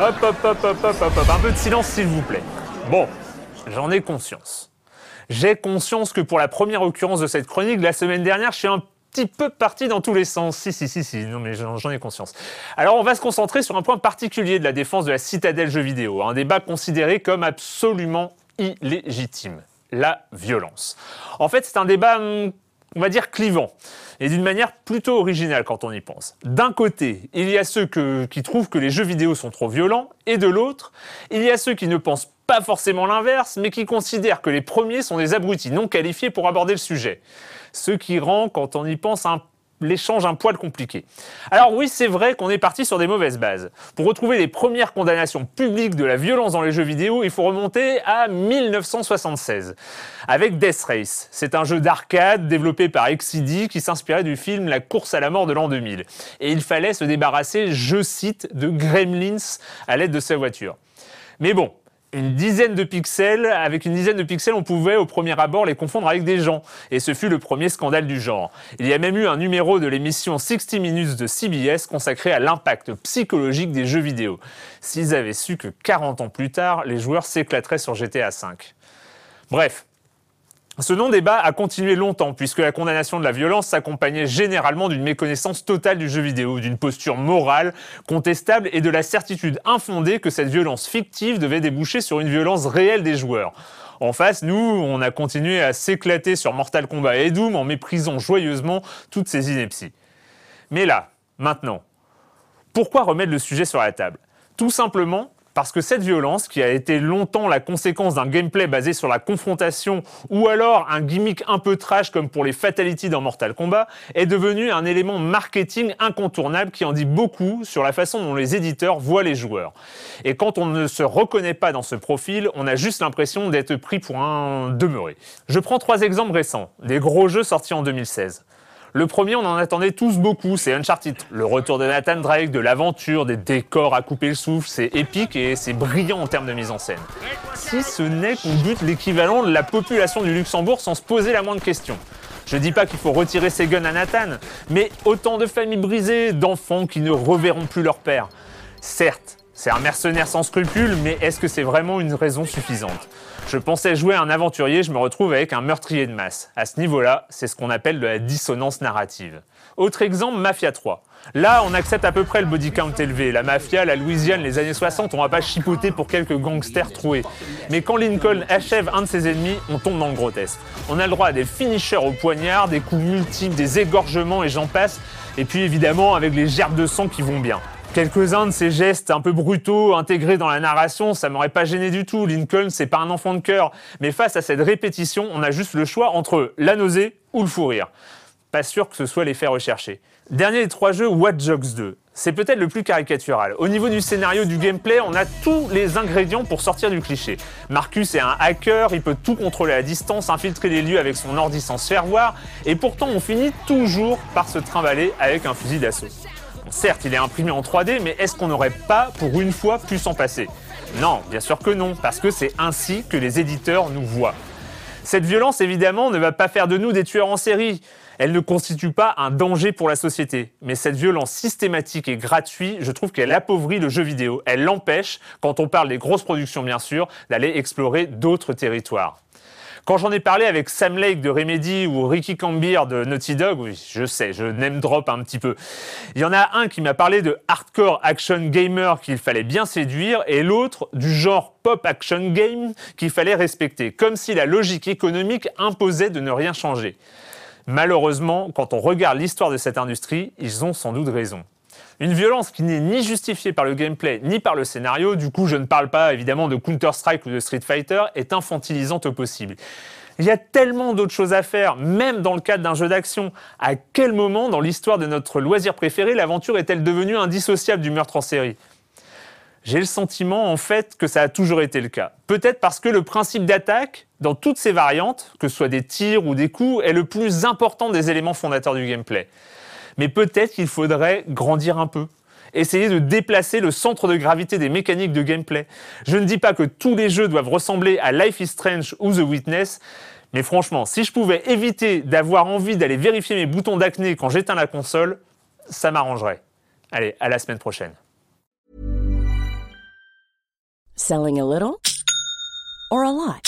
Hop, hop, hop, hop, hop, hop, hop. Un peu de silence, s'il vous plaît. Bon, j'en ai conscience. J'ai conscience que pour la première occurrence de cette chronique, la semaine dernière, je suis un petit peu parti dans tous les sens. Si, si, si, si, non mais j'en ai conscience. Alors on va se concentrer sur un point particulier de la défense de la citadelle jeux vidéo, un débat considéré comme absolument illégitime, la violence. En fait, c'est un débat, hum, on va dire, clivant, et d'une manière plutôt originale quand on y pense. D'un côté, il y a ceux qui trouvent que les jeux vidéo sont trop violents, et de l'autre, il y a ceux qui ne pensent pas forcément l'inverse, mais qui considèrent que les premiers sont des abrutis non qualifiés pour aborder le sujet. Ce qui rend, quand on y pense, un- l'échange un poil compliqué. Alors oui, c'est vrai qu'on est parti sur des mauvaises bases. Pour retrouver les premières condamnations publiques de la violence dans les jeux vidéo, il faut remonter à 1976, avec Death Race. C'est un jeu d'arcade développé par XCD qui s'inspirait du film La course à la mort de l'an 2000. Et il fallait se débarrasser, je cite, de gremlins à l'aide de sa voiture. Mais bon, une dizaine de pixels, avec une dizaine de pixels, on pouvait au premier abord les confondre avec des gens. Et ce fut le premier scandale du genre. Il y a même eu un numéro de l'émission 60 Minutes de CBS consacré à l'impact psychologique des jeux vidéo. S'ils avaient su que 40 ans plus tard, les joueurs s'éclateraient sur GTA V. Bref, ce non-débat a continué longtemps, puisque la condamnation de la violence s'accompagnait généralement d'une méconnaissance totale du jeu vidéo, d'une posture morale contestable et de la certitude infondée que cette violence fictive devait déboucher sur une violence réelle des joueurs. En face, nous, on a continué à s'éclater sur Mortal Kombat et Doom en méprisant joyeusement toutes ces inepties. Mais là, maintenant, pourquoi remettre le sujet sur la table? Tout simplement parce que cette violence, qui a été longtemps la conséquence d'un gameplay basé sur la confrontation ou alors un gimmick un peu trash comme pour les fatalities dans Mortal Kombat, est devenue un élément marketing incontournable qui en dit beaucoup sur la façon dont les éditeurs voient les joueurs. Et quand on ne se reconnaît pas dans ce profil, on a juste l'impression d'être pris pour un demeuré. Je prends trois exemples récents, des gros jeux sortis en 2016. Le premier, on en attendait tous beaucoup, c'est Uncharted. Le retour de Nathan Drake, de l'aventure, des décors à couper le souffle, c'est épique et c'est brillant en termes de mise en scène. Si ce n'est qu'on bute l'équivalent de la population du Luxembourg sans se poser la moindre question. Je dis pas qu'il faut retirer ses guns à Nathan, mais autant de familles brisées, d'enfants qui ne reverront plus leur père. Certes, c'est un mercenaire sans scrupules, mais est-ce que c'est vraiment une raison suffisante? Je pensais jouer un aventurier, je me retrouve avec un meurtrier de masse. À ce niveau-là, c'est ce qu'on appelle de la dissonance narrative. Autre exemple, Mafia 3. Là, on accepte à peu près le body count élevé. La mafia, la Louisiane, les années 60, on va pas chipoter pour quelques gangsters troués. Mais quand Lincoln achève un de ses ennemis, on tombe dans le grotesque. On a le droit à des finishers au poignard, des coups multiples, des égorgements et j'en passe. Et puis évidemment, avec les gerbes de sang qui vont bien. Quelques-uns de ces gestes un peu brutaux intégrés dans la narration, ça m'aurait pas gêné du tout. Lincoln, c'est pas un enfant de cœur. Mais face à cette répétition, on a juste le choix entre la nausée ou le fou rire. Pas sûr que ce soit l'effet recherché. Dernier des trois jeux, Watch Dogs 2. C'est peut-être le plus caricatural. Au niveau du scénario, du gameplay, on a tous les ingrédients pour sortir du cliché. Marcus est un hacker, il peut tout contrôler à distance, infiltrer les lieux avec son ordi sans se faire voir, et pourtant on finit toujours par se trimballer avec un fusil d'assaut. Certes, il est imprimé en 3D, mais est-ce qu'on n'aurait pas, pour une fois, pu s'en passer? Non, bien sûr que non, parce que c'est ainsi que les éditeurs nous voient. Cette violence, évidemment, ne va pas faire de nous des tueurs en série. Elle ne constitue pas un danger pour la société. Mais cette violence systématique et gratuite, je trouve qu'elle appauvrit le jeu vidéo. Elle l'empêche, quand on parle des grosses productions bien sûr, d'aller explorer d'autres territoires. Quand j'en ai parlé avec Sam Lake de Remedy ou Ricky Cambier de Naughty Dog, oui, je sais, je name drop un petit peu. Il y en a un qui m'a parlé de hardcore action gamer qu'il fallait bien séduire et l'autre du genre pop action game qu'il fallait respecter, comme si la logique économique imposait de ne rien changer. Malheureusement, quand on regarde l'histoire de cette industrie, ils ont sans doute raison. Une violence qui n'est ni justifiée par le gameplay ni par le scénario, du coup je ne parle pas évidemment de Counter-Strike ou de Street Fighter, est infantilisante au possible. Il y a tellement d'autres choses à faire, même dans le cadre d'un jeu d'action. À quel moment dans l'histoire de notre loisir préféré l'aventure est-elle devenue indissociable du meurtre en série? J'ai le sentiment en fait que ça a toujours été le cas. Peut-être parce que le principe d'attaque, dans toutes ses variantes, que ce soit des tirs ou des coups, est le plus important des éléments fondateurs du gameplay. Mais peut-être qu'il faudrait grandir un peu, essayer de déplacer le centre de gravité des mécaniques de gameplay. Je ne dis pas que tous les jeux doivent ressembler à Life is Strange ou The Witness, mais franchement, si je pouvais éviter d'avoir envie d'aller vérifier mes boutons d'acné quand j'éteins la console, ça m'arrangerait. Allez, à la semaine prochaine. Selling a little a lot?